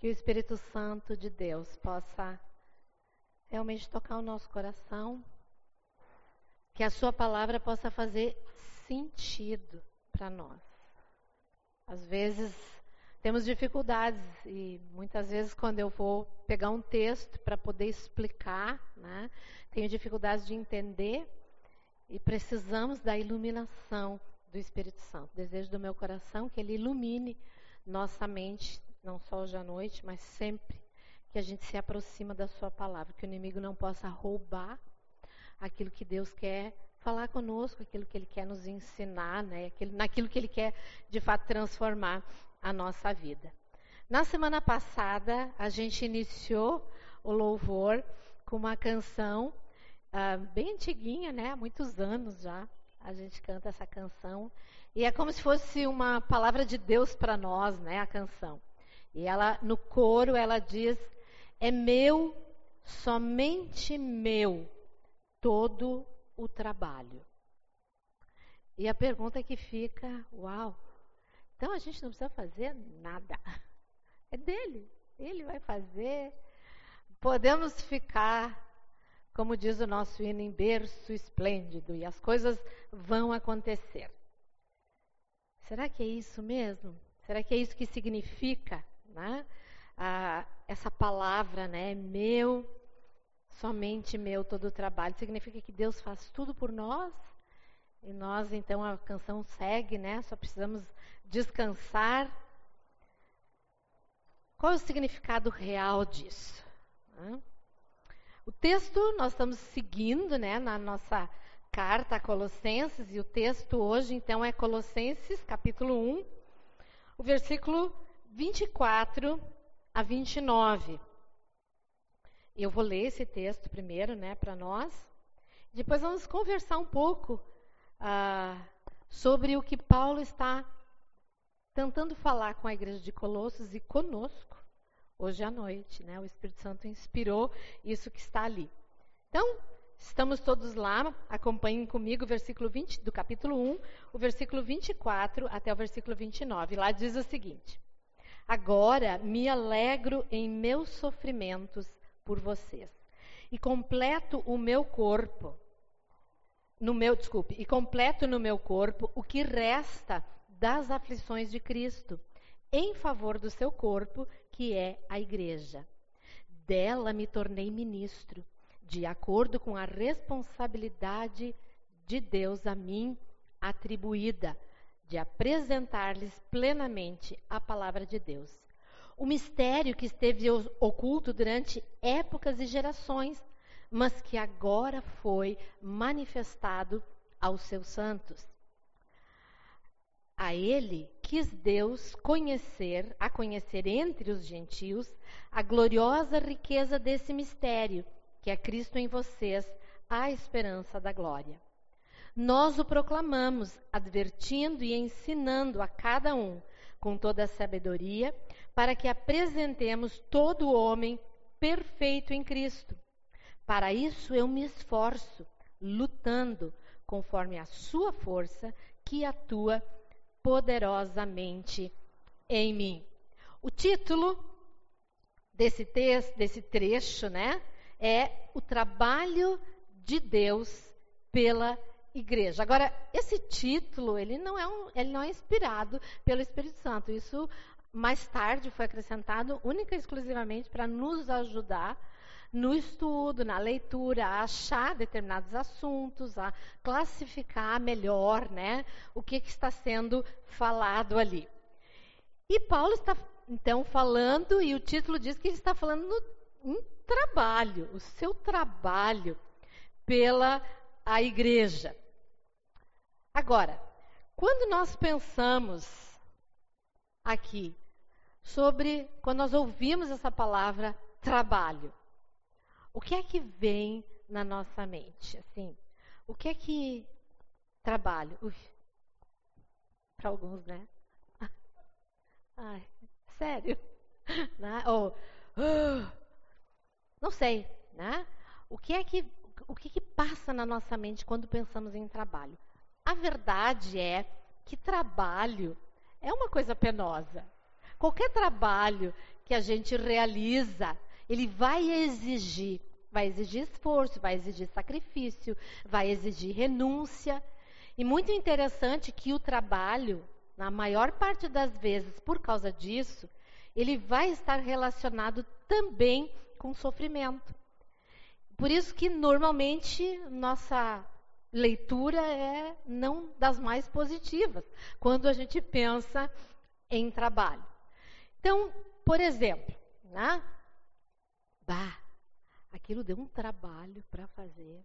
que o Espírito Santo de Deus possa realmente tocar o nosso coração, que a Sua palavra possa fazer sentido para nós. Às vezes temos dificuldades e muitas vezes quando eu vou pegar um texto para poder explicar, né, tenho dificuldades de entender e precisamos da iluminação do Espírito Santo. Desejo do meu coração que ele ilumine nossa mente, não só hoje à noite, mas sempre que a gente se aproxima da sua palavra, que o inimigo não possa roubar aquilo que Deus quer falar conosco, aquilo que ele quer nos ensinar, né? Aquilo, naquilo que ele quer de fato transformar a nossa vida. Na semana passada, a gente iniciou o louvor com uma canção uh, bem antiguinha, né? Há muitos anos já a gente canta essa canção. E é como se fosse uma palavra de Deus para nós, né? A canção. E ela, no coro, ela diz: É meu, somente meu, todo o trabalho. E a pergunta que fica: Uau, então a gente não precisa fazer nada. É dele. Ele vai fazer. Podemos ficar, como diz o nosso hino, em berço esplêndido e as coisas vão acontecer. Será que é isso mesmo? Será que é isso que significa né? ah, essa palavra, né? Meu, somente meu todo o trabalho. Significa que Deus faz tudo por nós? E nós, então, a canção segue, né? Só precisamos descansar. Qual é o significado real disso? O texto nós estamos seguindo né, na nossa carta a Colossenses, e o texto hoje, então, é Colossenses, capítulo 1, o versículo 24 a 29. Eu vou ler esse texto primeiro, né, para nós. Depois vamos conversar um pouco ah, sobre o que Paulo está tentando falar com a igreja de Colossos e conosco hoje à noite. Né? O Espírito Santo inspirou isso que está ali. Então, estamos todos lá, acompanhem comigo o versículo 20, do capítulo 1, o versículo 24 até o versículo 29. Lá diz o seguinte: Agora me alegro em meus sofrimentos por vocês e completo o meu corpo no meu, desculpe, e completo no meu corpo o que resta das aflições de Cristo, em favor do seu corpo, que é a igreja. Dela me tornei ministro, de acordo com a responsabilidade de Deus a mim atribuída, de apresentar-lhes plenamente a palavra de Deus. O mistério que esteve oculto durante épocas e gerações, mas que agora foi manifestado aos seus santos. A ele quis Deus conhecer, a conhecer entre os gentios, a gloriosa riqueza desse mistério, que é Cristo em vocês, a esperança da glória. Nós o proclamamos, advertindo e ensinando a cada um, com toda a sabedoria, para que apresentemos todo homem perfeito em Cristo. Para isso eu me esforço, lutando conforme a sua força que atua poderosamente em mim. O título desse texto, desse trecho, né, é o trabalho de Deus pela igreja. Agora, esse título, ele não é um, ele não é inspirado pelo Espírito Santo. Isso mais tarde foi acrescentado única e exclusivamente para nos ajudar no estudo, na leitura, a achar determinados assuntos, a classificar melhor né, o que, que está sendo falado ali. E Paulo está, então, falando, e o título diz que ele está falando no, em trabalho, o seu trabalho pela a igreja. Agora, quando nós pensamos aqui sobre, quando nós ouvimos essa palavra trabalho, o que é que vem na nossa mente? Assim, o que é que trabalho? Para alguns, né? Ai, sério? Né? Ou, uh, não sei, né? O que é que o que, que passa na nossa mente quando pensamos em trabalho? A verdade é que trabalho é uma coisa penosa. Qualquer trabalho que a gente realiza, ele vai exigir, vai exigir esforço, vai exigir sacrifício, vai exigir renúncia. E muito interessante que o trabalho, na maior parte das vezes, por causa disso, ele vai estar relacionado também com sofrimento. Por isso que normalmente nossa leitura é não das mais positivas quando a gente pensa em trabalho. Então, por exemplo, né? Bah, aquilo deu um trabalho para fazer.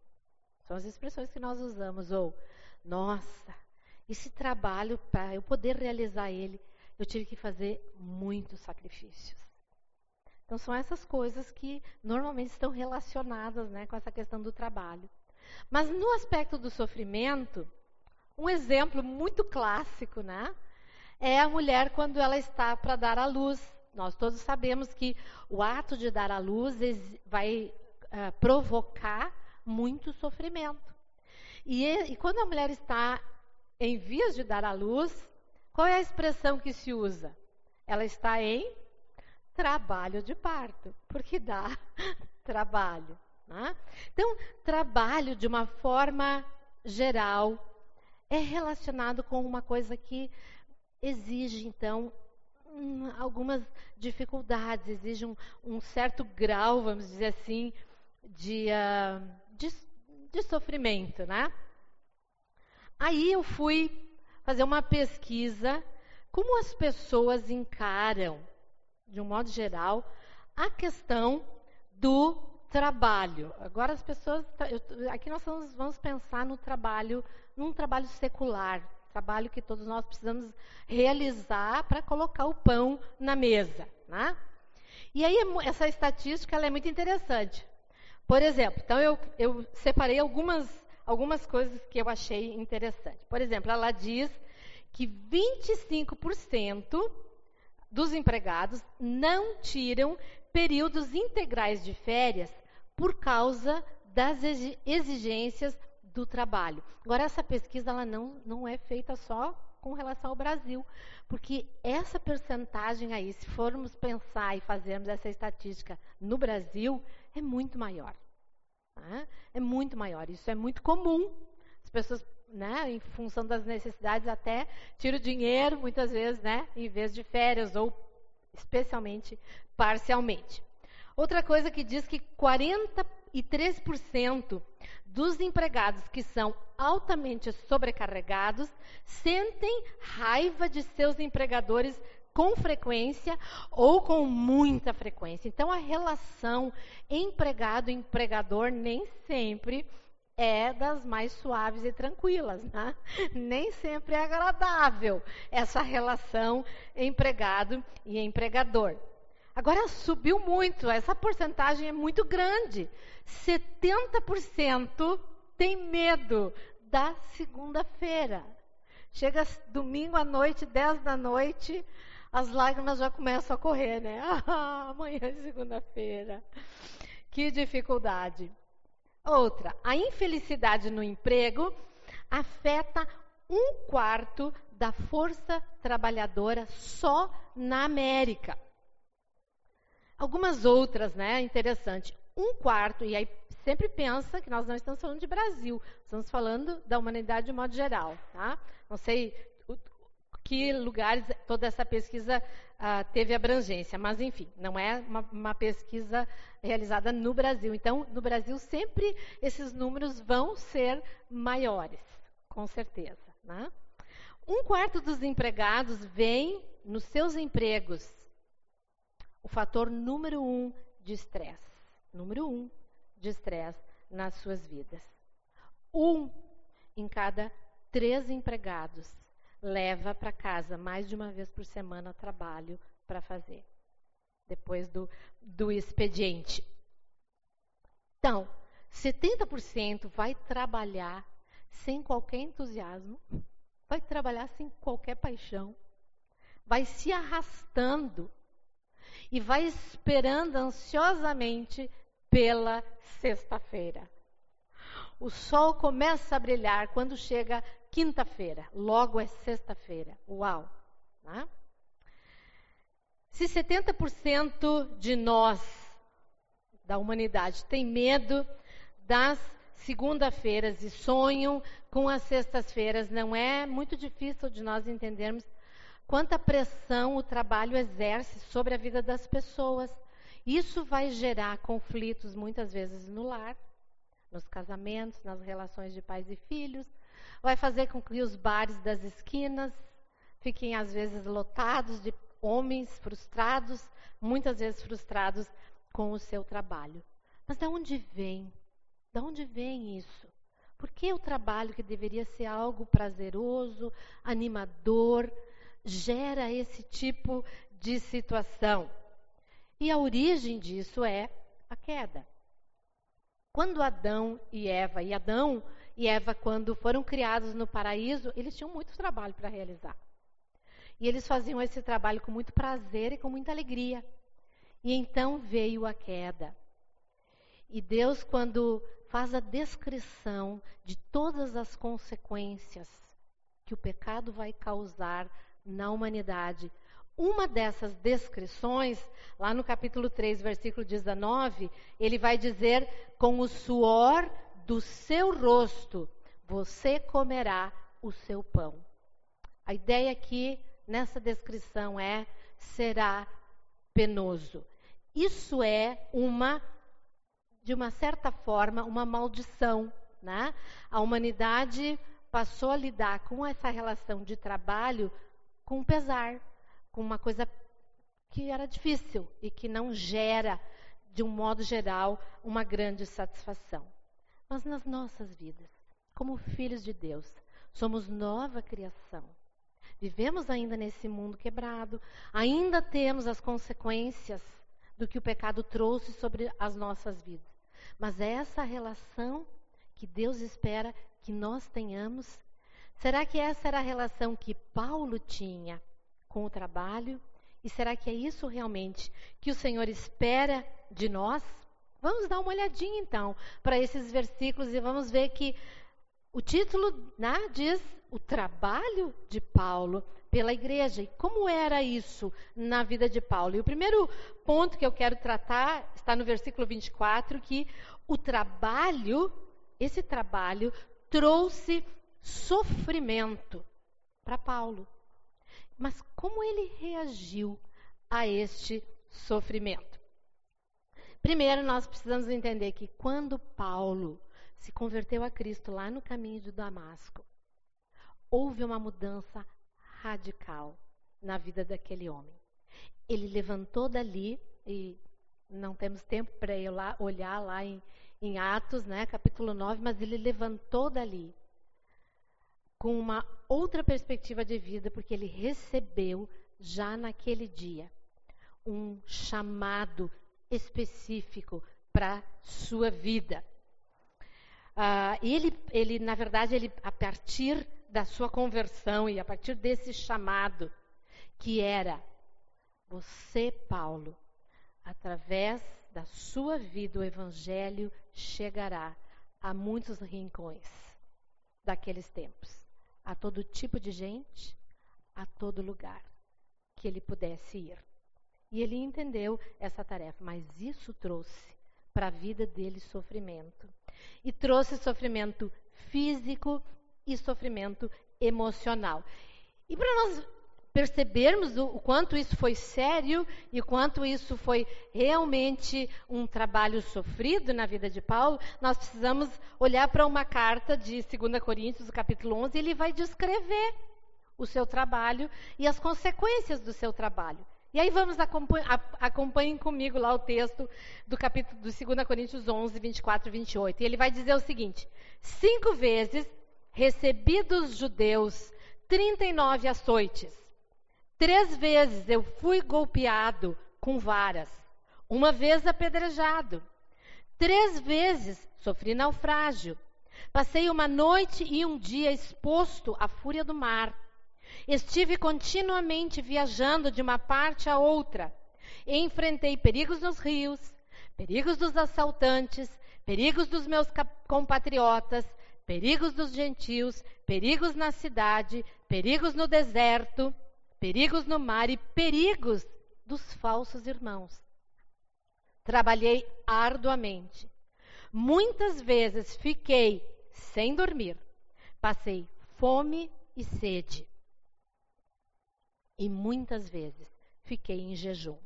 São as expressões que nós usamos. Ou, nossa, esse trabalho, para eu poder realizar ele, eu tive que fazer muitos sacrifícios. Então, são essas coisas que normalmente estão relacionadas né, com essa questão do trabalho. Mas no aspecto do sofrimento, um exemplo muito clássico, né? É a mulher quando ela está para dar à luz. Nós todos sabemos que o ato de dar à luz vai uh, provocar muito sofrimento. E, e quando a mulher está em vias de dar à luz, qual é a expressão que se usa? Ela está em trabalho de parto, porque dá trabalho. Né? Então, trabalho de uma forma geral é relacionado com uma coisa que exige, então, hum, algumas dificuldades, exige um, um, certo grau, vamos dizer assim, de, uh, de, de sofrimento. Né? Aí eu fui fazer uma pesquisa como as pessoas encaram, de um modo geral, a questão do trabalho. Agora as pessoas, tá, aqui nós vamos, vamos pensar no trabalho, num trabalho secular, trabalho que todos nós precisamos realizar para colocar o pão na mesa, né? E aí essa estatística é muito interessante. Por exemplo, então eu, eu separei algumas algumas coisas que eu achei interessante. Por exemplo, ela diz que 25% dos empregados não tiram períodos integrais de férias por causa das exigências do trabalho. Agora, essa pesquisa ela não, não é feita só com relação ao Brasil, porque essa percentagem aí, se formos pensar e fazermos essa estatística no Brasil, é muito maior. Né? É muito maior. Isso é muito comum. As pessoas, né, em função das necessidades, até tiram dinheiro, muitas vezes, né, em vez de férias, ou especialmente parcialmente. Outra coisa que diz que 43% dos empregados que são altamente sobrecarregados sentem raiva de seus empregadores com frequência ou com muita frequência. Então, a relação empregado-empregador nem sempre é das mais suaves e tranquilas, né? Nem sempre é agradável essa relação empregado e empregador. Agora subiu muito, essa porcentagem é muito grande. 70% tem medo da segunda-feira. Chega domingo à noite, 10 da noite, as lágrimas já começam a correr, né? Ah, amanhã é segunda-feira. Que dificuldade. Outra, a infelicidade no emprego afeta um quarto da força trabalhadora só na América. Algumas outras, né? Interessante. Um quarto, e aí sempre pensa que nós não estamos falando de Brasil, estamos falando da humanidade de modo geral, tá? Não sei que lugares toda essa pesquisa uh, teve abrangência, mas enfim, não é uma, uma, pesquisa realizada no Brasil. Então, no Brasil sempre esses números vão ser maiores, com certeza. Né? Um quarto dos empregados vem nos seus empregos o fator número um de estresse. Número um de estresse nas suas vidas. Um em cada três empregados leva para casa mais de uma vez por semana trabalho para fazer, depois do, do expediente. Então, 70% vai trabalhar sem qualquer entusiasmo, vai trabalhar sem qualquer paixão, vai se arrastando e vai esperando ansiosamente pela sexta-feira. O sol começa a brilhar quando chega quinta-feira, logo é sexta-feira. Uau! Né? Se 70% de nós, da humanidade, tem medo das segunda-feiras e sonham com as sextas-feiras, não é muito difícil de nós entendermos quanta pressão o trabalho exerce sobre a vida das pessoas. Isso vai gerar conflitos muitas vezes no lar, nos casamentos, nas relações de pais e filhos, vai fazer com que os bares das esquinas fiquem às vezes lotados de homens frustrados, muitas vezes frustrados com o seu trabalho. Mas de onde vem? De onde vem isso? Por que o trabalho que deveria ser algo prazeroso, animador, gera esse tipo de situação? E a origem disso é a queda. Quando Adão e Eva, e Adão e Eva, quando foram criados no paraíso, eles tinham muito trabalho para realizar. E eles faziam esse trabalho com muito prazer e com muita alegria. E então veio a queda. E Deus, quando faz a descrição de todas as consequências que o pecado vai causar na humanidade, uma dessas descrições, lá no capítulo 3, versículo 19, ele vai dizer: Com o suor do seu rosto você comerá o seu pão. A ideia aqui nessa descrição é: será penoso. Isso é uma, de uma certa forma, uma maldição. Né? A humanidade passou a lidar com essa relação de trabalho com pesar, com uma coisa que era difícil e que não gera, de um modo geral, uma grande satisfação. Mas nas nossas vidas, como filhos de Deus, somos nova criação. Vivemos ainda nesse mundo quebrado, ainda temos as consequências do que o pecado trouxe sobre as nossas vidas. Mas é essa relação que Deus espera que nós tenhamos, será que essa era a relação que Paulo tinha com o trabalho? E será que é isso realmente que o Senhor espera de nós? Vamos dar uma olhadinha então para esses versículos e vamos ver que o título né, diz o trabalho de Paulo pela igreja. E como era isso na vida de Paulo? E o primeiro ponto que eu quero tratar está no versículo 24, que o trabalho, esse trabalho, trouxe sofrimento para Paulo. Mas como ele reagiu a este sofrimento? Primeiro, nós precisamos entender que quando Paulo se converteu a Cristo lá no caminho de Damasco, houve uma mudança radical na vida daquele homem. Ele levantou dali, e não temos tempo para olhar lá em, em Atos, né, capítulo 9, mas ele levantou dali com uma outra perspectiva de vida, porque ele recebeu já naquele dia um chamado específico para sua vida. Uh, ele, ele, na verdade, ele, a partir da sua conversão e a partir desse chamado, que era você, Paulo, através da sua vida, o Evangelho chegará a muitos rincões daqueles tempos a todo tipo de gente, a todo lugar que ele pudesse ir. E ele entendeu essa tarefa, mas isso trouxe para a vida dele sofrimento. E trouxe sofrimento físico e sofrimento emocional. E para nós percebermos o, quanto isso foi sério e quanto isso foi realmente um trabalho sofrido na vida de Paulo, nós precisamos olhar para uma carta de 2 Coríntios, capítulo 11, e ele vai descrever o seu trabalho e as consequências do seu trabalho. E aí vamos acompanhem, acompanhem comigo lá o texto do capítulo do 2 Coríntios 11, 24 e 28. E ele vai dizer o seguinte: Cinco vezes recebi dos judeus 39 açoites Três vezes eu fui golpeado com varas, uma vez apedrejado. Três vezes sofri naufrágio. Passei uma noite e um dia exposto à fúria do mar. Estive continuamente viajando de uma parte a outra. Enfrentei perigos nos rios, perigos dos assaltantes, perigos dos meus compatriotas, perigos dos gentios, perigos na cidade, perigos no deserto perigos no mar e perigos dos falsos irmãos. Trabalhei arduamente. Muitas vezes fiquei sem dormir. Passei fome e sede. E muitas vezes fiquei em jejum.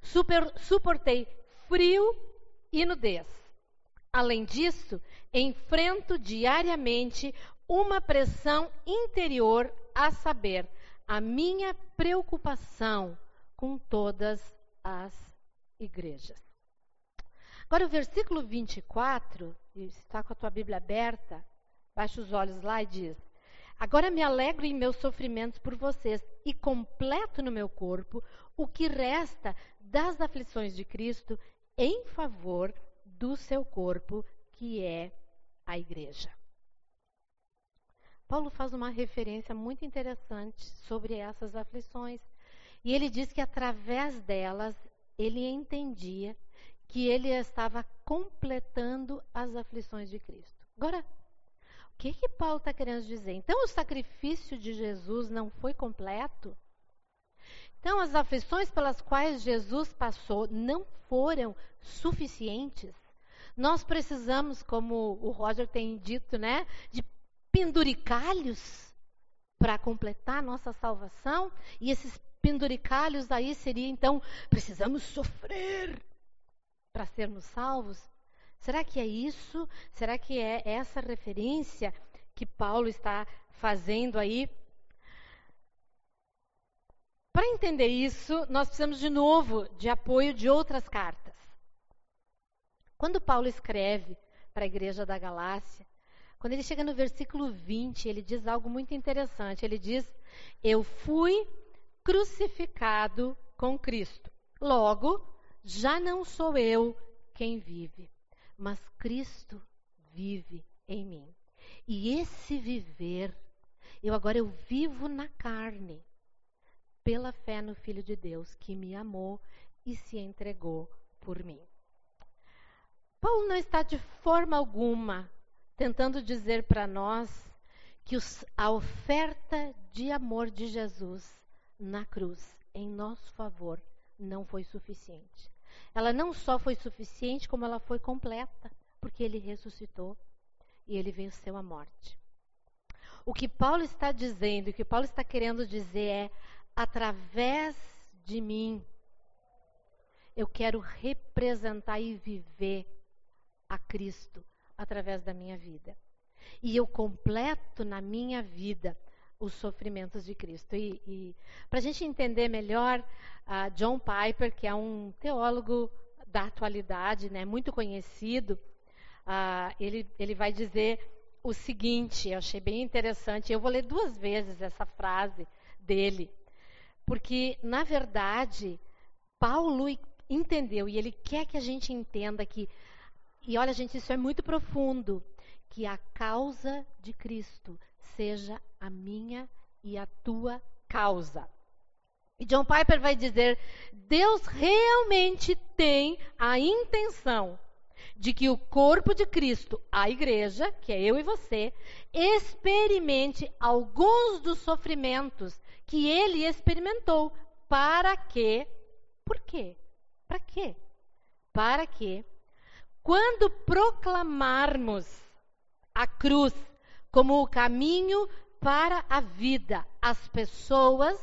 Super, suportei frio e nudez. Além disso, enfrento diariamente uma pressão interior, a saber, a minha preocupação com todas as igrejas. Agora, o versículo 24, está com a tua Bíblia aberta, baixa os olhos lá e diz: Agora me alegro em meus sofrimentos por vocês e completo no meu corpo o que resta das aflições de Cristo em favor do seu corpo, que é a igreja. Paulo faz uma referência muito interessante sobre essas aflições. E ele diz que através delas ele entendia que ele estava completando as aflições de Cristo. Agora, o que, que Paulo está querendo dizer? Então, o sacrifício de Jesus não foi completo? Então, as aflições pelas quais Jesus passou não foram suficientes? Nós precisamos, como o Roger tem dito, né, de penduricalhos para completar nossa salvação? E esses penduricalhos aí seria então, precisamos sofrer para sermos salvos? Será que é isso? Será que é essa referência que Paulo está fazendo aí? Para entender isso, nós precisamos de novo de apoio de outras cartas. Quando Paulo escreve para a igreja da Galácia, quando ele chega no versículo 20, ele diz algo muito interessante. Ele diz: Eu fui crucificado com Cristo. Logo, já não sou eu quem vive, mas Cristo vive em mim. E esse viver, eu agora eu vivo na carne, pela fé no Filho de Deus que me amou e se entregou por mim. Paulo não está de forma alguma tentando dizer para nós que os, a oferta de amor de Jesus na cruz em nosso favor não foi suficiente. Ela não só foi suficiente, como ela foi completa, porque ele ressuscitou e ele venceu a morte. O que Paulo está dizendo, o que Paulo está querendo dizer é: através de mim, eu quero representar e viver a Cristo através da minha vida. E eu completo na minha vida os sofrimentos de Cristo. E, e para a gente entender melhor, uh, John Piper, que é um teólogo da atualidade, né, muito conhecido, uh, ele, ele vai dizer o seguinte, eu achei bem interessante, eu vou ler duas vezes essa frase dele, porque, na verdade, Paulo entendeu, e ele quer que a gente entenda que e olha, gente, isso é muito profundo. Que a causa de Cristo seja a minha e a tua causa. E John Piper vai dizer: Deus realmente tem a intenção de que o corpo de Cristo, a igreja, que é eu e você, experimente alguns dos sofrimentos que ele experimentou. Para quê? Por quê? Para quê? Para que quando proclamarmos a cruz como o caminho para a vida, as pessoas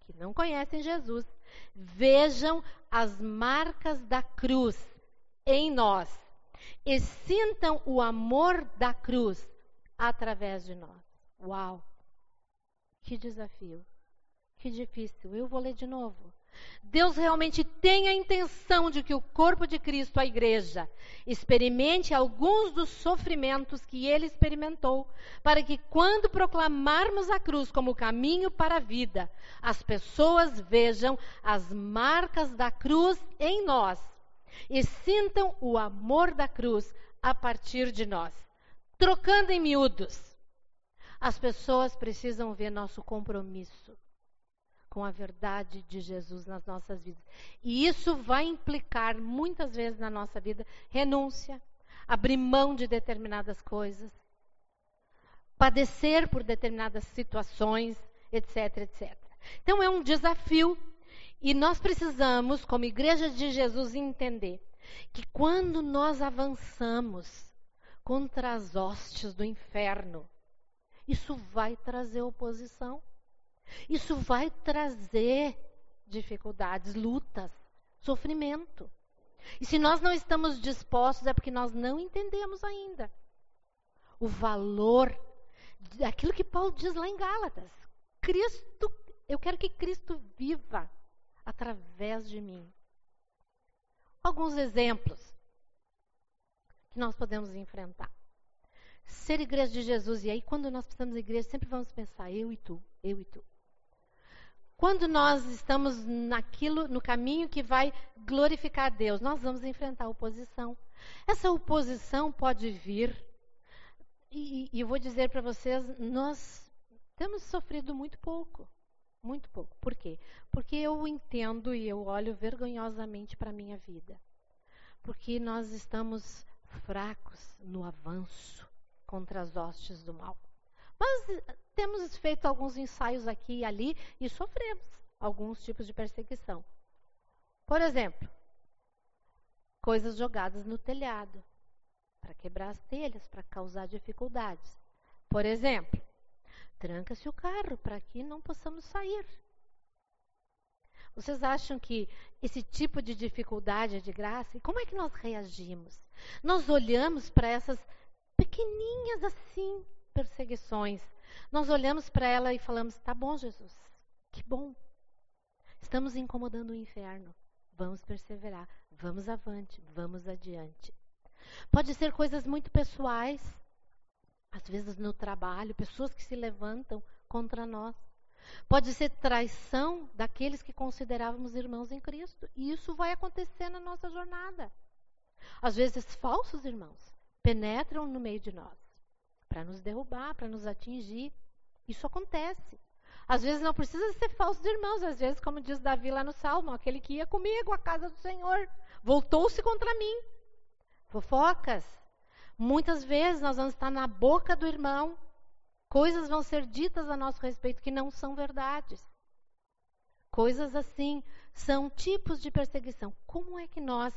que não conhecem Jesus vejam as marcas da cruz em nós e sintam o amor da cruz através de nós. Uau! Que desafio! Que difícil. Eu vou ler de novo. Deus realmente tem a intenção de que o corpo de Cristo, a igreja, experimente alguns dos sofrimentos que ele experimentou, para que quando proclamarmos a cruz como caminho para a vida, as pessoas vejam as marcas da cruz em nós e sintam o amor da cruz a partir de nós. Trocando em miúdos, as pessoas precisam ver nosso compromisso com a verdade de Jesus nas nossas vidas. E isso vai implicar muitas vezes na nossa vida renúncia, abrir mão de determinadas coisas, padecer por determinadas situações, etc, etc. Então é um desafio E nós precisamos, como igreja de Jesus, entender que quando nós avançamos contra as hostes do inferno, isso vai trazer oposição. Isso vai trazer dificuldades, lutas, sofrimento. E se nós não estamos dispostos, é porque nós não entendemos ainda o valor daquilo que Paulo diz lá em Gálatas. Cristo, eu quero que Cristo viva através de mim. Alguns exemplos que nós podemos enfrentar. Ser igreja de Jesus, e aí quando nós precisamos de igreja, sempre vamos pensar eu e tu, eu e tu. Quando nós estamos naquilo, no caminho que vai glorificar Deus, nós vamos enfrentar oposição. Essa oposição pode vir, e, e eu vou dizer para vocês, nós temos sofrido muito pouco. Muito pouco. Por quê? Porque eu entendo e eu olho vergonhosamente para a minha vida. Porque nós estamos fracos no avanço contra as hostes do mal. Mas temos feito alguns ensaios aqui e ali e sofremos alguns tipos de perseguição. Por exemplo, coisas jogadas no telhado para quebrar as telhas, para causar dificuldades. Por exemplo, tranca-se o carro para que não possamos sair. Vocês acham que esse tipo de dificuldade é de graça? E como é que nós reagimos? Nós olhamos para essas pequeninhas assim perseguições. Nós olhamos para ela e falamos: "Tá bom, Jesus. Que bom. Estamos incomodando o inferno. Vamos perseverar, vamos avante, vamos adiante." Pode ser coisas muito pessoais, às vezes no trabalho, pessoas que se levantam contra nós. Pode ser traição daqueles que considerávamos irmãos em Cristo. E isso vai acontecer na nossa jornada. Às vezes, falsos irmãos penetram no meio de nós para nos derrubar, para nos atingir. Isso acontece. Às vezes não precisa ser falsos irmãos, às vezes, como diz Davi lá no Salmo, aquele que ia comigo à casa do Senhor, voltou-se contra mim. Fofocas, Muitas vezes nós vamos estar na boca do irmão, coisas vão ser ditas a nosso respeito que não são verdades. Coisas assim são tipos de perseguição. Como é que nós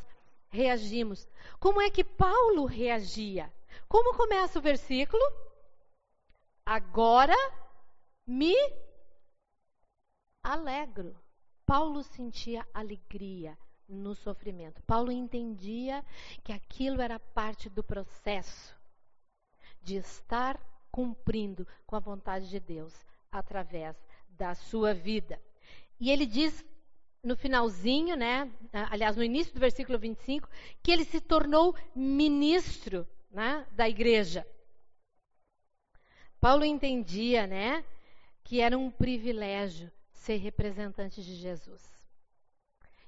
reagimos? Como é que Paulo reagia? Como começa o versículo? Agora me alegro. Paulo sentia alegria no sofrimento. Paulo entendia que aquilo era parte do processo de estar cumprindo com a vontade de Deus através da sua vida. E ele diz no finalzinho, né, aliás, no início do versículo 25, que ele se tornou ministro né, da igreja. Paulo entendia, né, que era um privilégio ser representante de Jesus.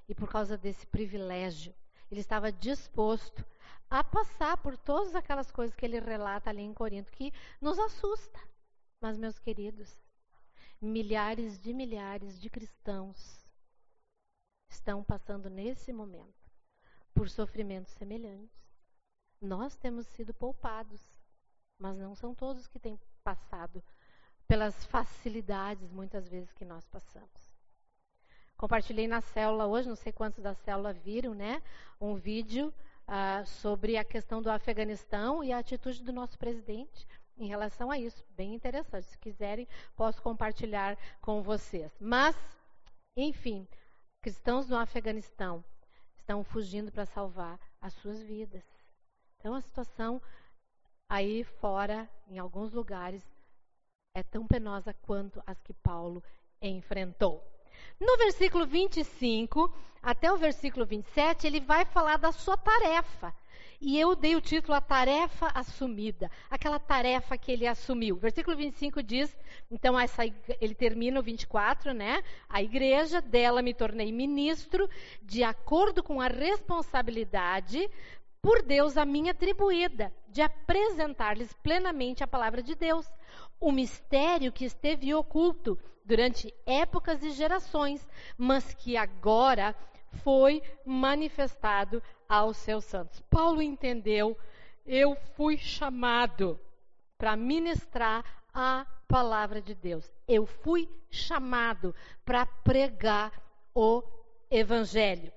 E por causa desse privilégio, ele estava disposto a passar por todas aquelas coisas que ele relata ali em Corinto, que nos assusta. Mas, meus queridos, milhares de milhares de cristãos estão passando nesse momento por sofrimentos semelhantes. Nós temos sido poupados, mas não são todos que têm passado pelas facilidades, muitas vezes, que nós passamos. Compartilhei na célula hoje, não sei quantos da célula viram, né? Um vídeo uh, sobre a questão do Afeganistão e a atitude do nosso presidente em relação a isso. Bem interessante. Se quiserem, posso compartilhar com vocês. Mas, enfim, cristãos no Afeganistão estão fugindo para salvar as suas vidas. Então, a situação aí fora, em alguns lugares, é tão penosa quanto as que Paulo enfrentou. No versículo 25 até o versículo 27, ele vai falar da sua tarefa. E eu dei o título A Tarefa Assumida, aquela tarefa que ele assumiu. Versículo 25 diz, então essa, ele termina o 24, né? A igreja, dela me tornei ministro, de acordo com a responsabilidade por Deus a mim atribuída, de apresentar-lhes plenamente a palavra de Deus, o mistério que esteve oculto durante épocas e gerações, mas que agora foi manifestado aos seus santos. Paulo entendeu, eu fui chamado para ministrar a palavra de Deus. Eu fui chamado para pregar o evangelho.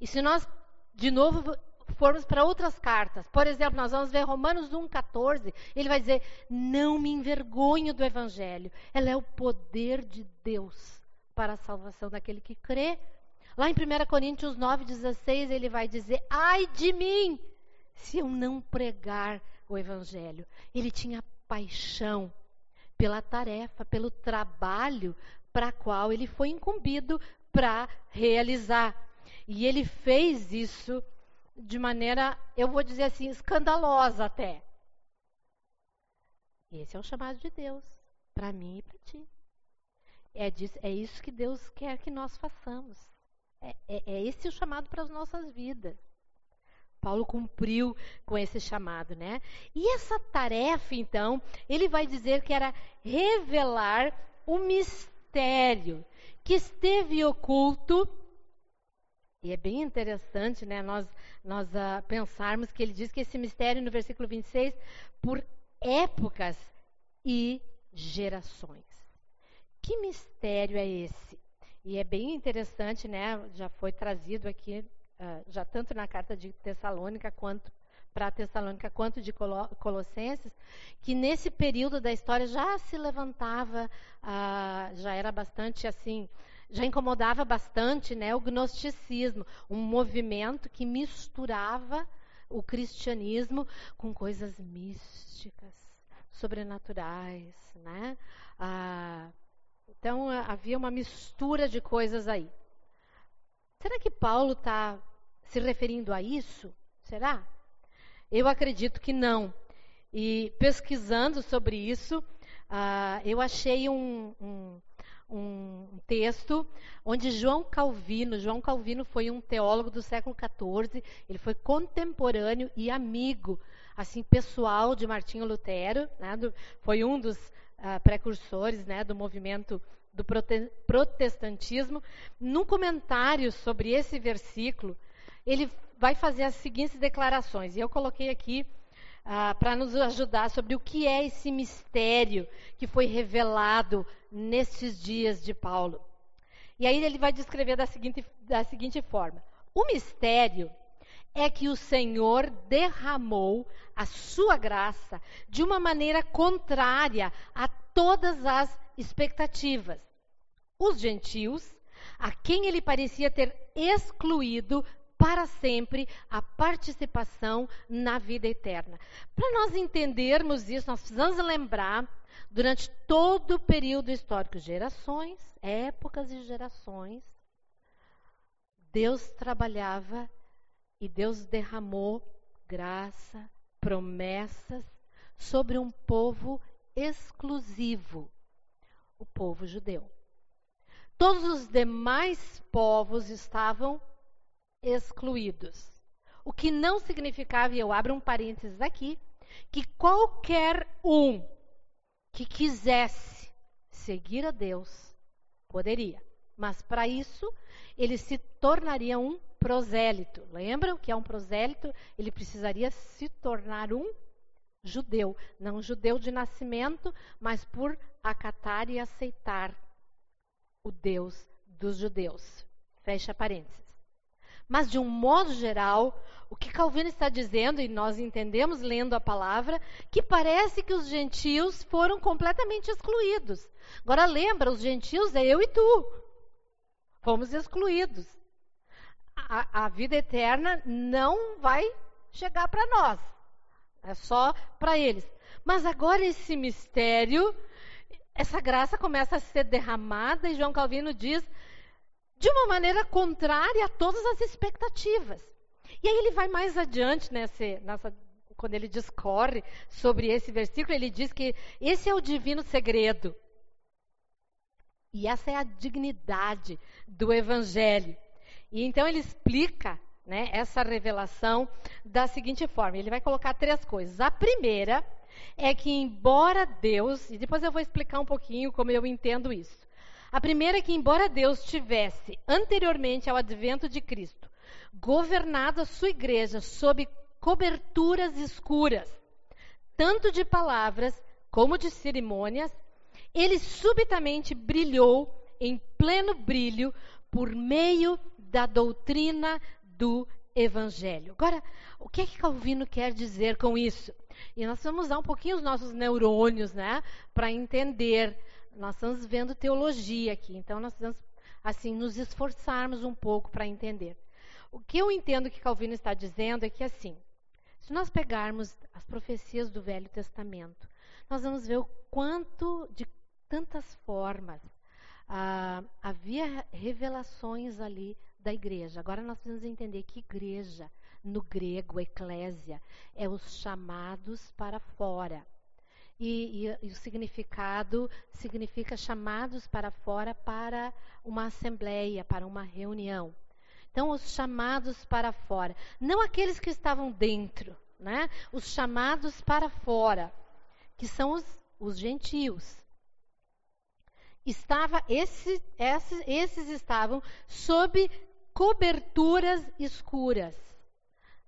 E se nós, de novo, formos para outras cartas, por exemplo, nós vamos ver Romanos 1,14, ele vai dizer: Não me envergonho do evangelho, ela é o poder de Deus para a salvação daquele que crê. Lá em 1 Coríntios 9,16, ele vai dizer: Ai de mim, se eu não pregar o evangelho. Ele tinha paixão pela tarefa, pelo trabalho para qual ele foi incumbido para realizar. E ele fez isso de maneira, eu vou dizer assim, escandalosa até. Esse é o chamado de Deus, para mim e para ti. É, disso, é isso que Deus quer que nós façamos. É, é, é esse o chamado para as nossas vidas. Paulo cumpriu com esse chamado, né? E essa tarefa, então, ele vai dizer que era revelar o mistério que esteve oculto. E é bem interessante, né? Nós, nós uh, pensarmos que ele diz que esse mistério, no versículo 26, por épocas e gerações. Que mistério é esse? E é bem interessante, né? Já foi trazido aqui uh, já tanto na carta de Tessalônica quanto para Tessalônica quanto de Colossenses, que nesse período da história já se levantava, uh, já era bastante assim, já incomodava bastante né, o gnosticismo, um movimento que misturava o cristianismo com coisas místicas, sobrenaturais, né? Ah, então havia uma mistura de coisas aí. Será que Paulo está se referindo a isso? Será? Eu acredito que não. E pesquisando sobre isso, uh, eu achei um, um, um, texto onde João Calvino, João Calvino foi um teólogo do século XIV, ele foi contemporâneo e amigo, assim, pessoal de Martinho Lutero, né, do, foi um dos uh, precursores né, do movimento do protestantismo, num comentário sobre esse versículo, ele vai fazer as seguintes declarações. E eu coloquei aqui ah, para nos ajudar sobre o que é esse mistério que foi revelado nesses dias de Paulo. E aí ele vai descrever da seguinte, da seguinte forma: o mistério é que o Senhor derramou a sua graça de uma maneira contrária a todas as expectativas. Os gentios, a quem ele parecia ter excluído para sempre a participação na vida eterna. Para nós entendermos isso, nós precisamos lembrar, durante todo o período histórico, gerações, épocas e gerações, Deus trabalhava e Deus derramou graça, promessas sobre um povo exclusivo, o povo judeu. Todos os demais povos estavam excluídos. O que não significava, e eu abro um parênteses aqui, que qualquer um que quisesse seguir a Deus poderia. Mas para isso, ele se tornaria um prosélito. Lembram que é um prosélito? Ele precisaria se tornar um judeu. Não judeu de nascimento, mas por acatar e aceitar o Deus dos judeus. Fecha parênteses. Mas, de um modo geral, o que Calvino está dizendo, e nós entendemos lendo a palavra, que parece que os gentios foram completamente excluídos. Agora, lembra, os gentios é eu e tu. Fomos excluídos. A, a vida eterna não vai chegar para nós. É só para eles. Mas agora esse mistério, essa graça começa a ser derramada, e João Calvino diz de uma maneira contrária a todas as expectativas. E aí ele vai mais adiante nessa, nessa, quando ele discorre sobre esse versículo, ele diz que esse é o divino segredo. E essa é a dignidade do evangelho. E então ele explica né, essa revelação da seguinte forma: ele vai colocar três coisas. A primeira é que, embora Deus, e depois eu vou explicar um pouquinho como eu entendo isso. A primeira é que, embora Deus tivesse, anteriormente ao advento de Cristo, governado a sua igreja sob coberturas escuras, tanto de palavras como de cerimônias, ele subitamente brilhou em pleno brilho por meio da doutrina do Evangelho. Agora, o que é que Calvino quer dizer com isso? E nós vamos usar um pouquinho os nossos neurônios, né, para entender. Nós estamos vendo teologia aqui, então nós precisamos assim nos esforçarmos um pouco para entender. O que eu entendo que Calvino está dizendo é que assim, se nós pegarmos as profecias do Velho Testamento, nós vamos ver o quanto de tantas formas ah, havia revelações ali da igreja. Agora nós precisamos entender que igreja, no grego, eclésia, é os chamados para fora. E, e, e, o significado significa chamados para fora para uma assembleia, para uma reunião. Então, os chamados para fora. Não aqueles que estavam dentro, né? Os chamados para fora, que são os, os gentios estava esse, esses, esses estavam sob coberturas escuras.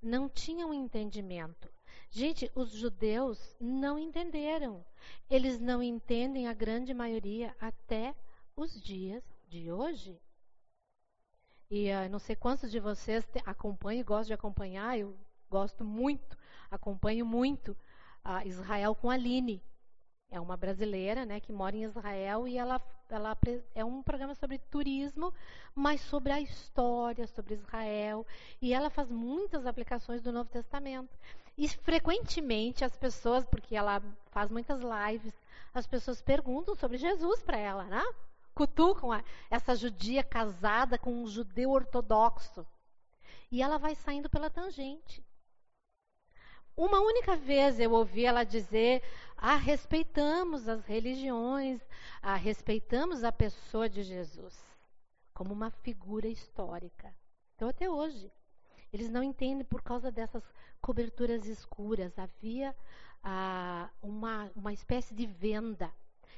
Não tinham entendimento. Gente, os judeus não entenderam. Eles não entendem a grande maioria até os dias de hoje. E uh, não sei quantos de vocês acompanham e gostam de acompanhar, eu gosto muito, acompanho muito uh, Israel com a Aline. É uma brasileira, né, que mora em Israel e ela, ela é um programa sobre turismo, mas sobre a história, sobre Israel. E ela faz muitas aplicações do Novo Testamento. E frequentemente as pessoas, porque ela faz muitas lives, as pessoas perguntam sobre Jesus para ela, né? Cutucam a, essa judia casada com um judeu ortodoxo. E ela vai saindo pela tangente. Uma única vez eu ouvi ela dizer: ah, respeitamos as religiões, ah, respeitamos a pessoa de Jesus como uma figura histórica. Então, até hoje, eles não entendem por causa dessas coberturas escuras. Havia ah, uma, uma espécie de venda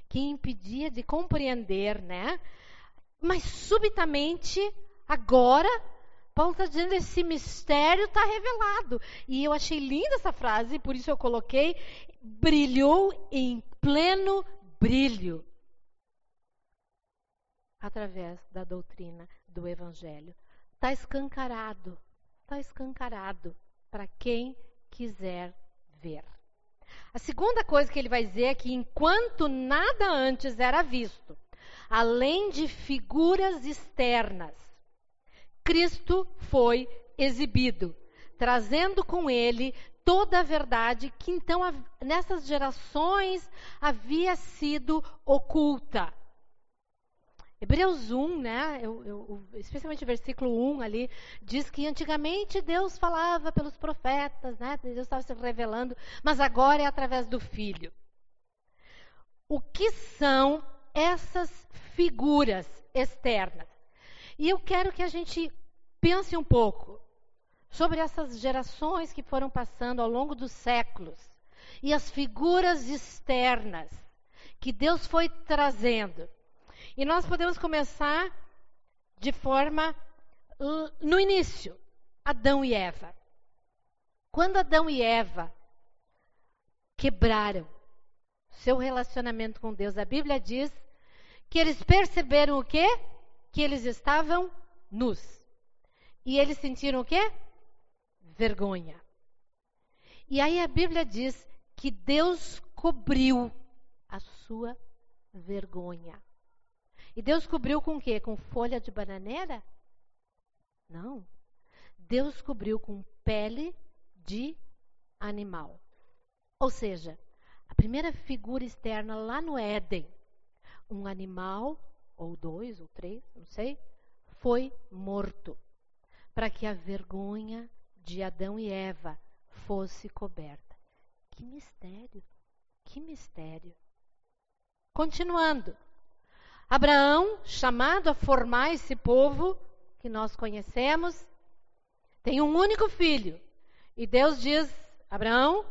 que impedia de compreender, né? Mas subitamente, agora, Paulo está dizendo esse mistério está revelado. E eu achei linda essa frase, por isso eu coloquei: brilhou em pleno brilho através da doutrina do Evangelho. Está escancarado, está escancarado para quem quiser ver. A segunda coisa que ele vai dizer é que enquanto nada antes era visto, além de figuras externas, Cristo foi exibido, trazendo com ele toda a verdade que então nessas gerações havia sido oculta. Hebreus 1, né, eu, eu, especialmente o versículo 1 ali, diz que antigamente Deus falava pelos profetas, né, Deus estava se revelando, mas agora é através do Filho. O que são essas figuras externas? E eu quero que a gente pense um pouco sobre essas gerações que foram passando ao longo dos séculos e as figuras externas que Deus foi trazendo. E nós podemos começar de forma no início, Adão e Eva. Quando Adão e Eva quebraram seu relacionamento com Deus, a Bíblia diz que eles perceberam o quê? Que eles estavam nus. E eles sentiram o quê? Vergonha. E aí a Bíblia diz que Deus cobriu a sua vergonha. E Deus cobriu com o quê? Com folha de bananeira? Não. Deus cobriu com pele de animal. Ou seja, a primeira figura externa lá no Éden, um animal, ou dois, ou três, não sei, foi morto para que a vergonha de Adão e Eva fosse coberta. Que mistério! Que mistério! Continuando. Abraão, chamado a formar esse povo que nós conhecemos, tem um único filho. E Deus diz: Abraão,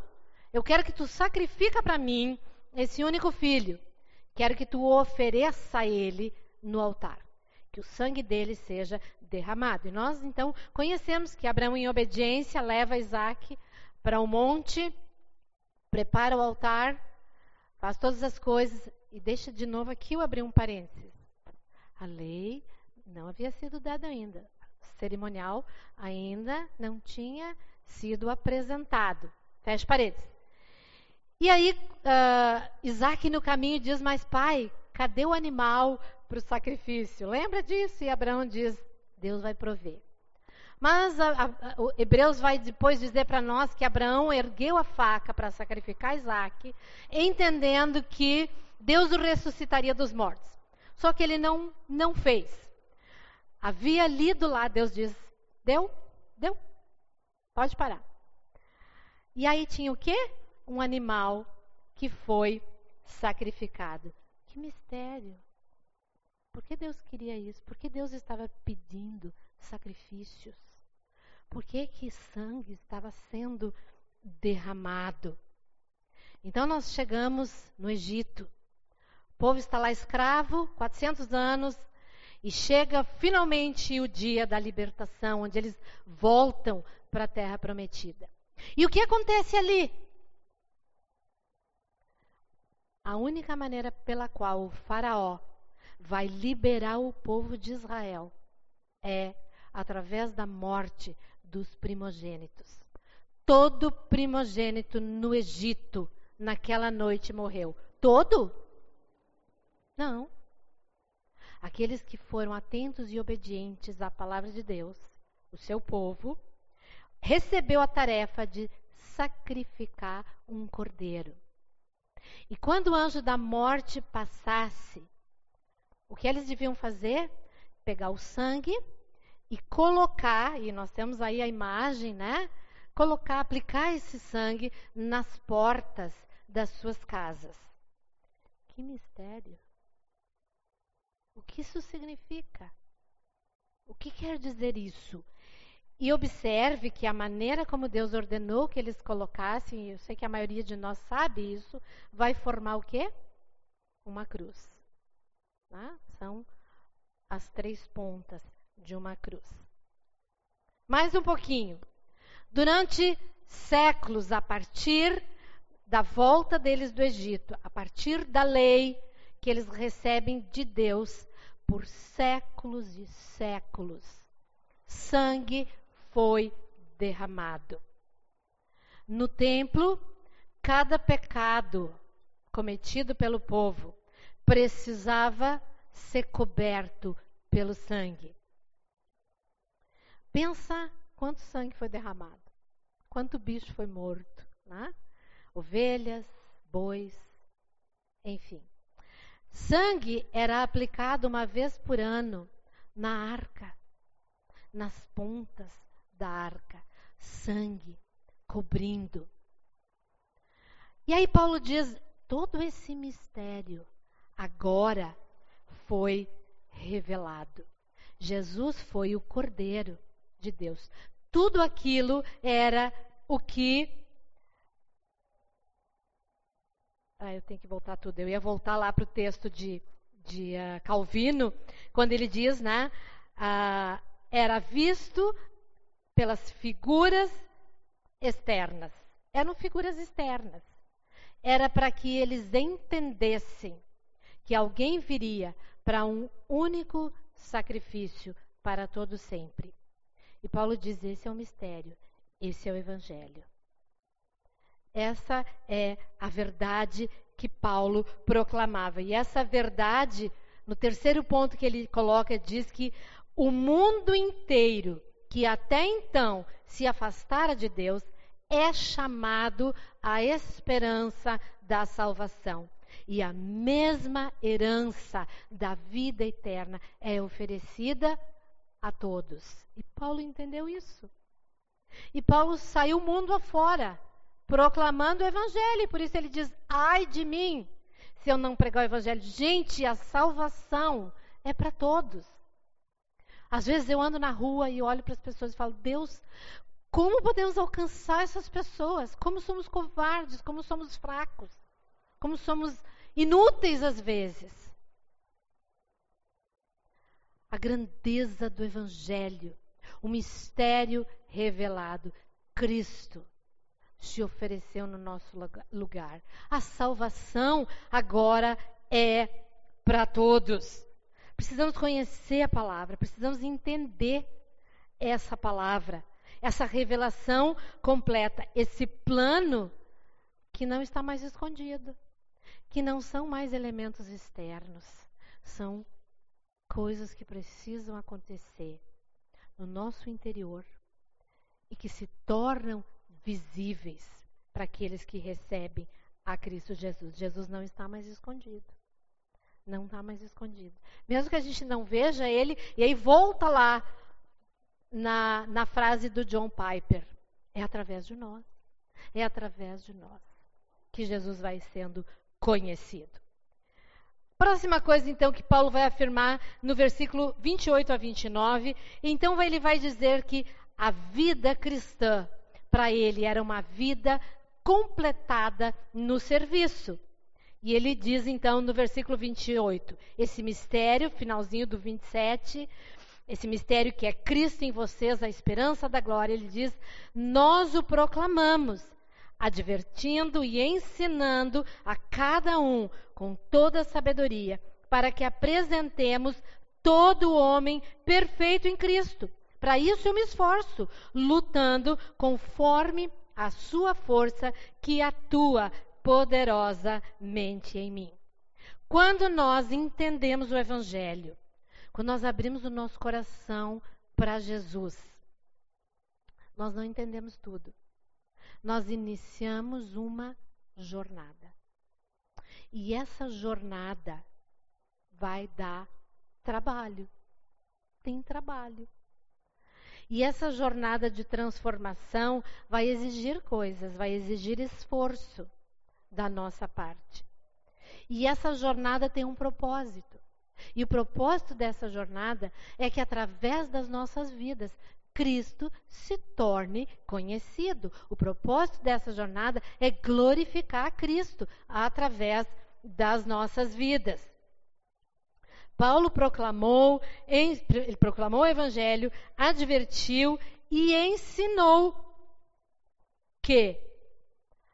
eu quero que tu sacrifica para mim esse único filho. Quero que tu ofereça a ele no altar. Que o sangue dele seja derramado. E nós então conhecemos que Abraão, em obediência, leva Isaac para o monte, prepara o altar, faz todas as coisas. E deixa de novo aqui eu abrir um parênteses. A lei Não havia sido dado ainda. O cerimonial ainda não tinha sido apresentado. Feche paredes. E aí, uh, Isaac no caminho diz: Mas pai, cadê o animal para o sacrifício? Lembra disso? E Abraão diz: Deus vai prover. Mas a, a, Hebreus vai depois dizer para nós que Abraão ergueu a faca para sacrificar Isaac, entendendo que Deus o ressuscitaria dos mortos. Só que ele não, não fez. Havia lido lá, Deus diz: deu? Deu? Pode parar. E aí tinha o quê? Um animal que foi sacrificado. Que mistério. Por que Deus queria isso? Por que Deus estava pedindo sacrifícios? Por que, que sangue estava sendo derramado? Então nós chegamos no Egito. Povo está lá escravo, 400 anos, e chega finalmente o dia da libertação, onde eles voltam para a terra prometida. E o que acontece ali? A única maneira pela qual o Faraó vai liberar o povo de Israel é através da morte dos primogênitos. Todo primogênito no Egito naquela noite morreu. Todo? Não. Aqueles que foram atentos e obedientes à palavra de Deus, o seu povo, recebeu a tarefa de sacrificar um cordeiro. E quando o anjo da morte passasse, o que eles deviam fazer? Pegar o sangue e colocar, e nós temos aí a imagem, né? Colocar, aplicar esse sangue nas portas das suas casas. Que mistério! O que isso significa? O que quer dizer isso? E observe que a maneira como Deus ordenou que eles colocassem, eu sei que a maioria de nós sabe isso, vai formar o quê? Uma cruz. Tá? São as três pontas de uma cruz. Mais um pouquinho. Durante séculos, a partir da volta deles do Egito, a partir da lei que eles recebem de Deus, por séculos e séculos, sangue foi derramado. No templo, cada pecado cometido pelo povo precisava ser coberto pelo sangue. Pensa quanto sangue foi derramado, quanto bicho foi morto, né? ovelhas, bois, enfim. Sangue era aplicado uma vez por ano na arca, nas pontas da arca, sangue cobrindo. E aí Paulo diz: todo esse mistério agora foi revelado. Jesus foi o cordeiro de Deus. Tudo aquilo era o que. Ah, eu tenho que voltar tudo. Eu ia voltar lá para o texto de, de uh, Calvino, quando ele diz, né? Uh, era visto pelas figuras externas. Eram figuras externas. Era para que eles entendessem que alguém viria para um único sacrifício para todo sempre. E Paulo diz: esse é o mistério, esse é o evangelho. Essa é a verdade que Paulo proclamava. E essa verdade, no terceiro ponto que ele coloca, diz que o mundo inteiro que até então se afastara de Deus é chamado à esperança da salvação. E a mesma herança da vida eterna é oferecida a todos. E Paulo entendeu isso. E Paulo saiu mundo afora, proclamando o evangelho. Por isso ele diz: ai de mim, se eu não pregar o evangelho. Gente, a salvação é para todos. Às vezes eu ando na rua e olho para as pessoas e falo: Deus, como podemos alcançar essas pessoas? Como somos covardes, como somos fracos, como somos inúteis às vezes a grandeza do Evangelho, o mistério revelado. Cristo se ofereceu no nosso lugar. A salvação agora é para todos. Precisamos conhecer a palavra, precisamos entender essa palavra, essa revelação completa, esse plano que não está mais escondido, que não são mais elementos externos, são coisas que precisam acontecer no nosso interior e que se tornam visíveis para aqueles que recebem a Cristo Jesus. Jesus não está mais escondido. Não está mais escondido. Mesmo que a gente não veja ele, e aí volta lá na, na frase do John Piper: é através de nós. É através de nós que Jesus vai sendo conhecido. Próxima coisa, então, que Paulo vai afirmar no versículo 28 a 29, então ele vai dizer que a vida cristã, para ele, era uma vida completada no serviço. E ele diz então no versículo 28, esse mistério, finalzinho do 27, esse mistério que é Cristo em vocês, a esperança da glória, ele diz: Nós o proclamamos, advertindo e ensinando a cada um com toda a sabedoria, para que apresentemos todo o homem perfeito em Cristo. Para isso eu me esforço, lutando conforme a sua força que atua poderosamente em mim. Quando nós entendemos o Evangelho, quando nós abrimos o nosso coração para Jesus, nós não entendemos tudo. Nós iniciamos uma jornada. E essa jornada vai dar trabalho. Tem trabalho. E essa jornada de transformação vai exigir coisas, vai exigir esforço da nossa parte. E essa jornada tem um propósito. E o propósito dessa jornada é que através das nossas vidas Cristo se torne conhecido. O propósito dessa jornada é glorificar Cristo através das nossas vidas. Paulo proclamou, ele proclamou o evangelho, advertiu e ensinou que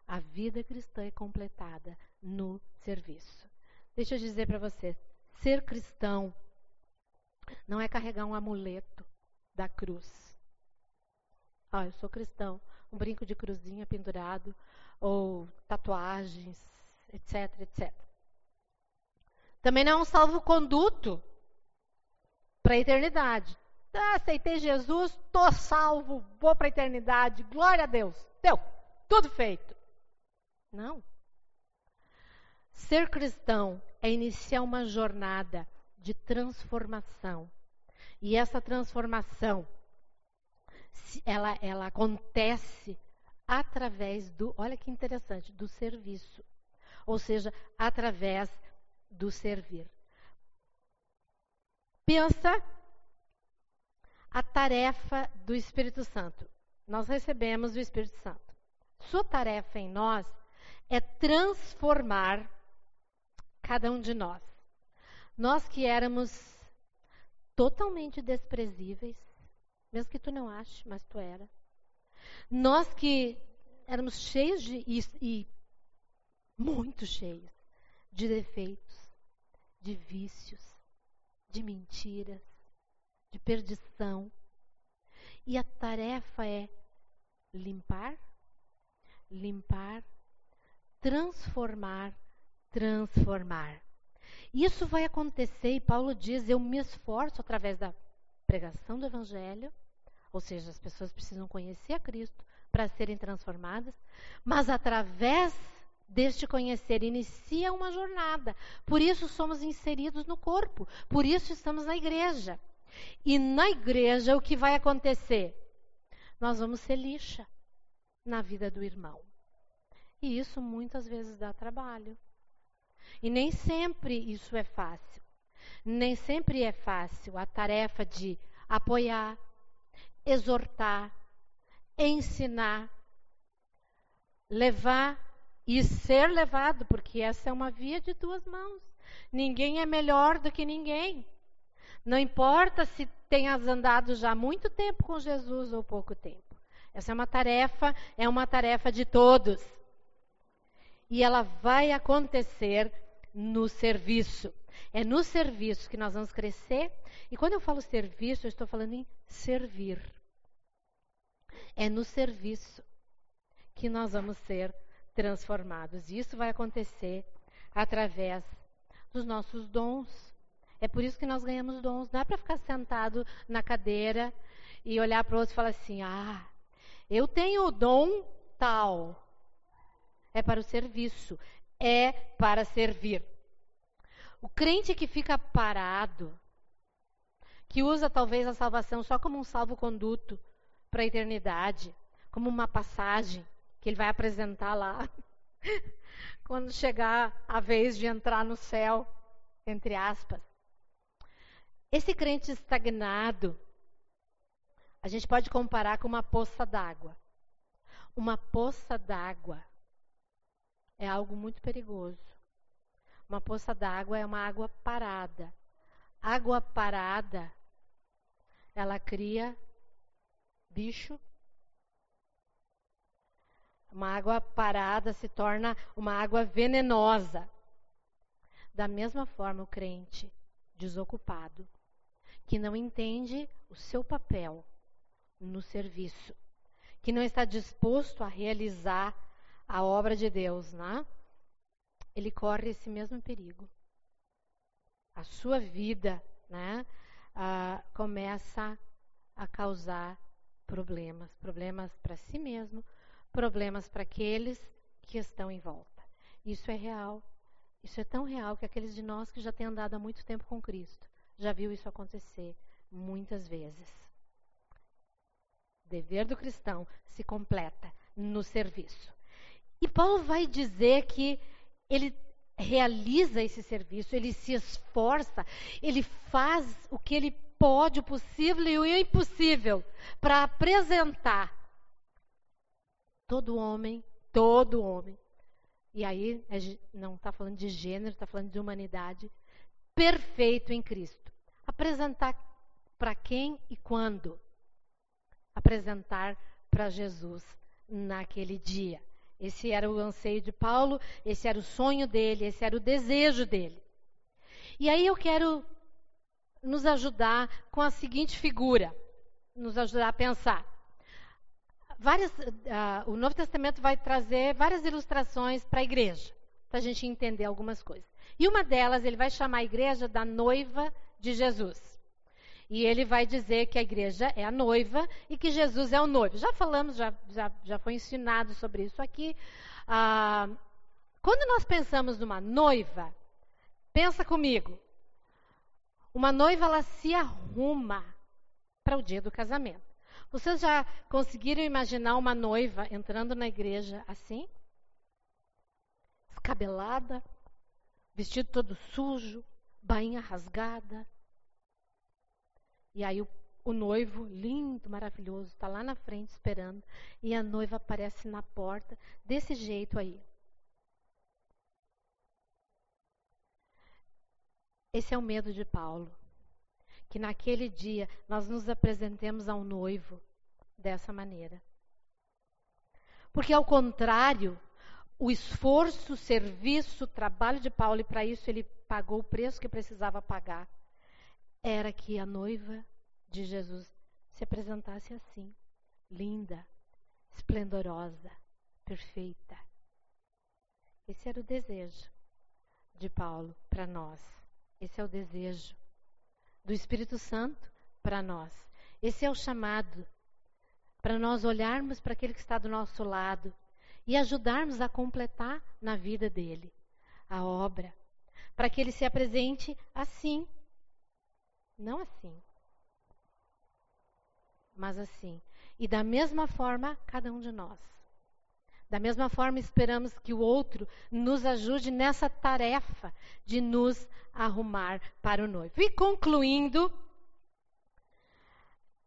a vida cristã é completada no serviço. Deixa eu dizer para você, ser cristão não é carregar um amuleto da cruz. Ah, eu sou cristão, um brinco de cruzinha pendurado ou tatuagens, etc, etc. Também não é um salvo-conduto para a eternidade. Ah, aceitei Jesus, estou salvo, vou para a eternidade, glória a Deus. Deu, tudo feito. Não. Ser cristão é iniciar uma jornada de transformação. E essa transformação, ela, ela acontece através do, olha que interessante, do serviço. Ou seja, através do servir. Pensa a tarefa do Espírito Santo. Nós recebemos o Espírito Santo. Sua tarefa em nós é transformar cada um de nós. Nós que éramos totalmente desprezíveis, mesmo que tu não ache, mas tu era. Nós que éramos cheios de e, e muito cheios de defeitos, de vícios, de mentiras, de perdição. E a tarefa é limpar, limpar, transformar, transformar. Isso vai acontecer, e Paulo diz: eu me esforço através da pregação do Evangelho, ou seja, as pessoas precisam conhecer a Cristo para serem transformadas, mas através deste conhecer inicia uma jornada. Por isso somos inseridos no corpo, por isso estamos na igreja. E na igreja o que vai acontecer? Nós vamos ser lixa na vida do irmão. E isso muitas vezes dá trabalho. E nem sempre isso é fácil. Nem sempre é fácil a tarefa de apoiar, exortar, ensinar, levar e ser levado, porque essa é uma via de duas mãos. Ninguém é melhor do que ninguém. Não importa se tenhas andado já muito tempo com Jesus ou pouco tempo. Essa é uma tarefa, é uma tarefa de todos. E ela vai acontecer no serviço. É no serviço que nós vamos crescer. E quando eu falo serviço, eu estou falando em servir. É no serviço que nós vamos ser transformados. Isso vai acontecer através dos nossos dons. É por isso que nós ganhamos dons. Não é para ficar sentado na cadeira e olhar para o outro e falar assim: ah, eu tenho o dom tal. É para o serviço. É para servir. O crente que fica parado, que usa talvez a salvação só como um salvo-conduto para a eternidade, como uma passagem que ele vai apresentar lá quando chegar a vez de entrar no céu, entre aspas. Esse crente estagnado, a gente pode comparar com uma poça d'água. Uma poça d'água é algo muito perigoso. Uma poça d'água é uma água parada. Água parada, ela cria bicho. Uma água parada se torna uma água venenosa. Da mesma forma, o crente desocupado, que não entende o seu papel no serviço, que não está disposto a realizar a obra de Deus, né? ele corre esse mesmo perigo. A sua vida né, uh, começa a causar problemas problemas para si mesmo, problemas para aqueles que estão em volta. Isso é real. Isso é tão real que aqueles de nós que já têm andado há muito tempo com Cristo já viu isso acontecer muitas vezes. O dever do cristão se completa no serviço. E Paulo vai dizer que ele realiza esse serviço, ele se esforça, ele faz o que ele pode, o possível e o impossível para apresentar todo homem, todo homem. E aí não está falando de gênero, está falando de humanidade, perfeito em Cristo. Apresentar para quem e quando? Apresentar para Jesus naquele dia. Esse era o anseio de Paulo, esse era o sonho dele, esse era o desejo dele. E aí eu quero nos ajudar com a seguinte figura, nos ajudar a pensar. Várias, uh, o Novo Testamento vai trazer várias ilustrações para a igreja, para a gente entender algumas coisas. E uma delas, ele vai chamar a igreja da noiva de Jesus. E ele vai dizer que a igreja é a noiva e que Jesus é o noivo. Já falamos, já, já, já foi ensinado sobre isso aqui. Ah, quando nós pensamos numa noiva, pensa comigo. Uma noiva, ela se arruma para o dia do casamento. Vocês já conseguiram imaginar uma noiva entrando na igreja assim? Escabelada, vestido todo sujo, bainha rasgada, e aí o, o noivo, lindo, maravilhoso, está lá na frente esperando. E a noiva aparece na porta, desse jeito aí. Esse é o medo de Paulo. Que naquele dia nós nos apresentemos ao noivo dessa maneira. Porque, ao contrário, o esforço, serviço, trabalho de Paulo, e para isso ele pagou o preço que precisava pagar era que a noiva de Jesus se apresentasse assim, linda, esplendorosa, perfeita. Esse era o desejo de Paulo para nós. Esse é o desejo do Espírito Santo para nós. Esse é o chamado para nós olharmos para aquele que está do nosso lado e ajudarmos a completar na vida dele a obra, para que ele se apresente assim, não assim, mas assim. E da mesma forma, cada um de nós. Da mesma forma, esperamos que o outro nos ajude nessa tarefa de nos arrumar para o noivo. E concluindo,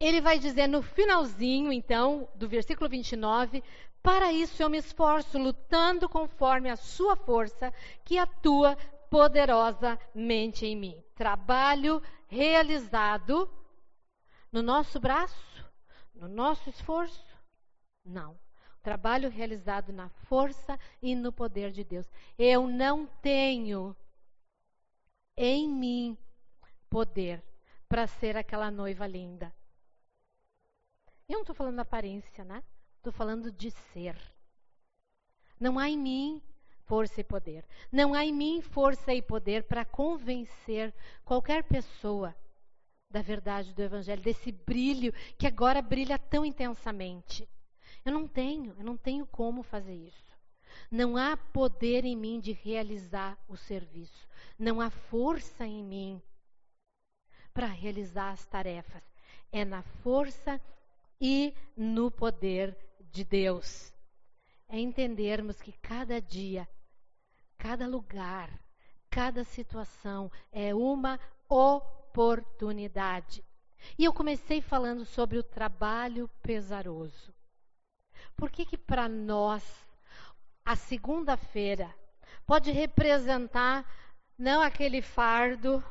ele vai dizer no finalzinho, então, do versículo 29, para isso eu me esforço, lutando conforme a sua força, que atua poderosamente em mim. Trabalho realizado no nosso braço, no nosso esforço? Não. Trabalho realizado na força e no poder de Deus. Eu não tenho em mim poder para ser aquela noiva linda. Eu não estou falando da aparência, né? Estou falando de ser. Não há em mim força e poder. Não há em mim força e poder para convencer qualquer pessoa da verdade do Evangelho, desse brilho que agora brilha tão intensamente. Eu não tenho, eu não tenho como fazer isso. Não há poder em mim de realizar o serviço. Não há força em mim para realizar as tarefas. É na força e no poder de Deus. É entendermos que cada dia, cada lugar, cada situação é uma oportunidade. E eu comecei falando sobre o trabalho pesaroso. Por que que para nós a segunda-feira pode representar não aquele fardo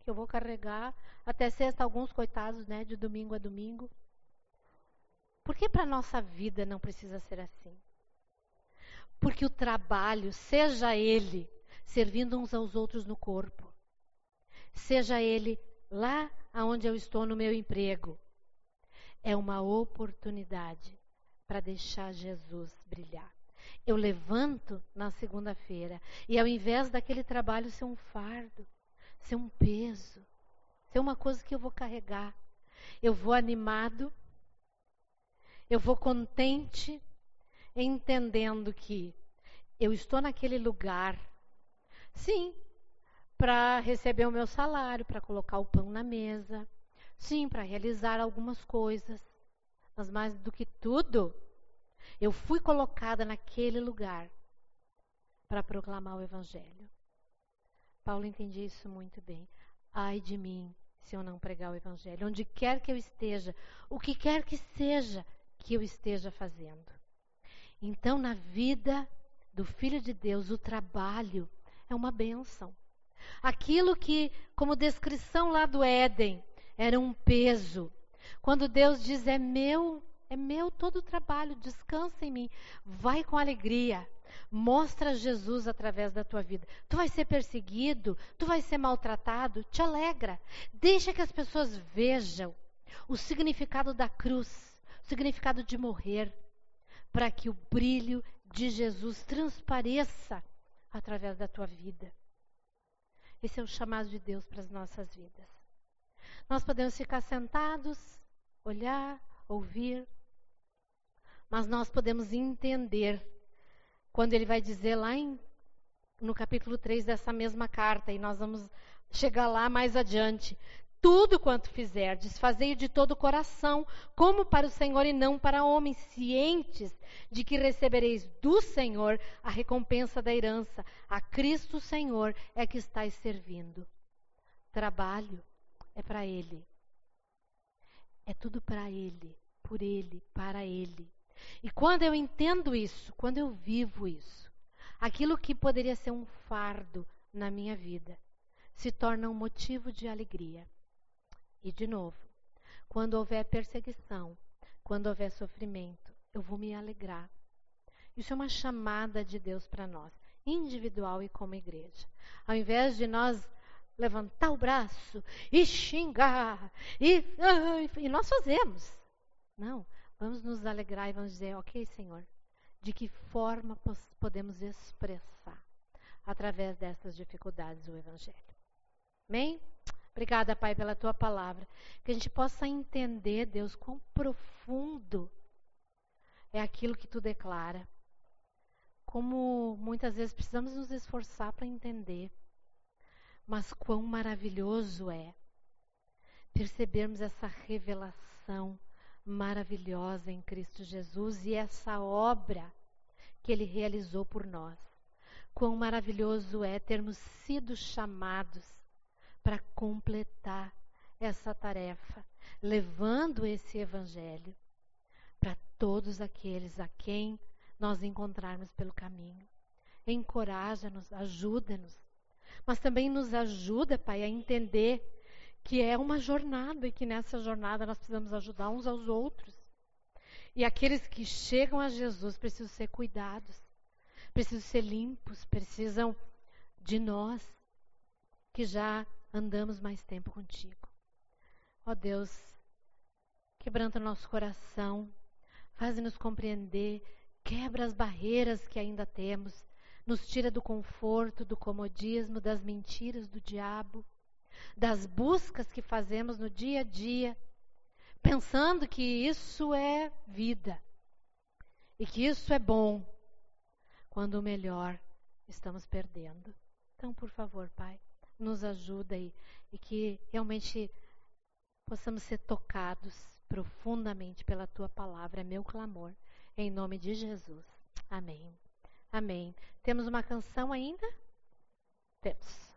que eu vou carregar até sexta alguns coitados, né, de domingo a domingo? Por que para nossa vida não precisa ser assim? Porque o trabalho, seja ele servindo uns aos outros no corpo, seja ele lá aonde eu estou no meu emprego, é uma oportunidade para deixar Jesus brilhar. Eu levanto na segunda-feira e ao invés daquele trabalho ser um fardo, ser um peso, ser uma coisa que eu vou carregar, eu vou animado, eu vou contente, entendendo que eu estou naquele lugar, sim, para receber o meu salário, para colocar o pão na mesa, sim, para realizar algumas coisas, mas mais do que tudo, eu fui colocada naquele lugar para proclamar o Evangelho. Paulo entendia isso muito bem. Ai de mim se eu não pregar o Evangelho. Onde quer que eu esteja, o que quer que seja que eu esteja fazendo. Então, na vida do Filho de Deus, o trabalho é uma bênção. Aquilo que, como descrição lá do Éden, era um peso. Quando Deus diz: É meu, é meu todo o trabalho, descansa em mim, vai com alegria. Mostra Jesus através da tua vida. Tu vai ser perseguido, tu vai ser maltratado, te alegra. Deixa que as pessoas vejam o significado da cruz, significado de morrer, para que o brilho de Jesus transpareça através da tua vida. Esse é o chamado de Deus para as nossas vidas. Nós podemos ficar sentados, olhar, ouvir, mas nós podemos entender quando ele vai dizer lá em, no capítulo 3 dessa mesma carta, e nós vamos chegar lá mais adiante. Tudo quanto fizerdes, fazei de todo o coração, como para o Senhor e não para homens, cientes de que recebereis do Senhor a recompensa da herança. A Cristo Senhor é que estáis servindo. Trabalho é para Ele. É tudo para Ele, por Ele, para Ele. E quando eu entendo isso, quando eu vivo isso, aquilo que poderia ser um fardo na minha vida se torna um motivo de alegria. E de novo, quando houver perseguição, quando houver sofrimento, eu vou me alegrar. Isso é uma chamada de Deus para nós, individual e como igreja. Ao invés de nós levantar o braço e xingar, e, e nós fazemos. Não, vamos nos alegrar e vamos dizer: Ok, Senhor, de que forma podemos expressar através dessas dificuldades o Evangelho? Amém? Obrigada, Pai, pela tua palavra. Que a gente possa entender, Deus, quão profundo é aquilo que tu declara. Como muitas vezes precisamos nos esforçar para entender. Mas quão maravilhoso é percebermos essa revelação maravilhosa em Cristo Jesus e essa obra que ele realizou por nós. Quão maravilhoso é termos sido chamados para completar essa tarefa, levando esse evangelho para todos aqueles a quem nós encontrarmos pelo caminho. Encoraja-nos, ajuda-nos, mas também nos ajuda, Pai, a entender que é uma jornada e que nessa jornada nós precisamos ajudar uns aos outros. E aqueles que chegam a Jesus precisam ser cuidados, precisam ser limpos, precisam de nós. que já andamos mais tempo contigo. Ó Deus, quebranta nosso coração, faz-nos compreender, quebra as barreiras que ainda temos, nos tira do conforto, do comodismo, das mentiras do diabo, das buscas que fazemos no dia a dia, pensando que isso é vida e que isso é bom, quando o melhor estamos perdendo. Então, por favor, Pai, nos ajuda aí e que realmente possamos ser tocados profundamente pela tua palavra, é meu clamor, em nome de Jesus. Amém. Amém. Temos uma canção ainda? Temos.